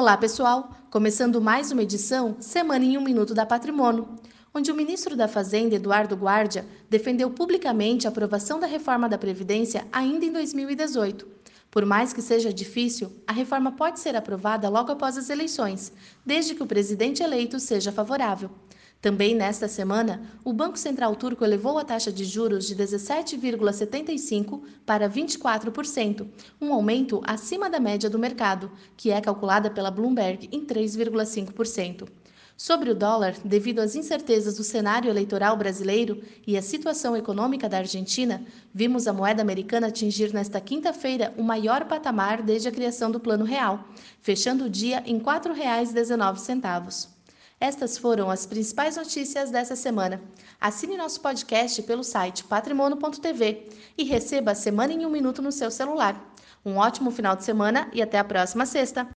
Olá, pessoal! Começando mais uma edição Semana em um Minuto da Patrimônio, onde o ministro da Fazenda, Eduardo Guardia, defendeu publicamente a aprovação da reforma da Previdência ainda em 2018. Por mais que seja difícil, a reforma pode ser aprovada logo após as eleições, desde que o presidente eleito seja favorável. Também nesta semana, o Banco Central Turco elevou a taxa de juros de 17,75% para 24%, um aumento acima da média do mercado, que é calculada pela Bloomberg em 3,5%. Sobre o dólar, devido às incertezas do cenário eleitoral brasileiro e à situação econômica da Argentina, vimos a moeda americana atingir nesta quinta-feira o maior patamar desde a criação do Plano Real, fechando o dia em R$ 4,19. Estas foram as principais notícias dessa semana. Assine nosso podcast pelo site patrimono.tv e receba a Semana em um Minuto no seu celular. Um ótimo final de semana e até a próxima sexta!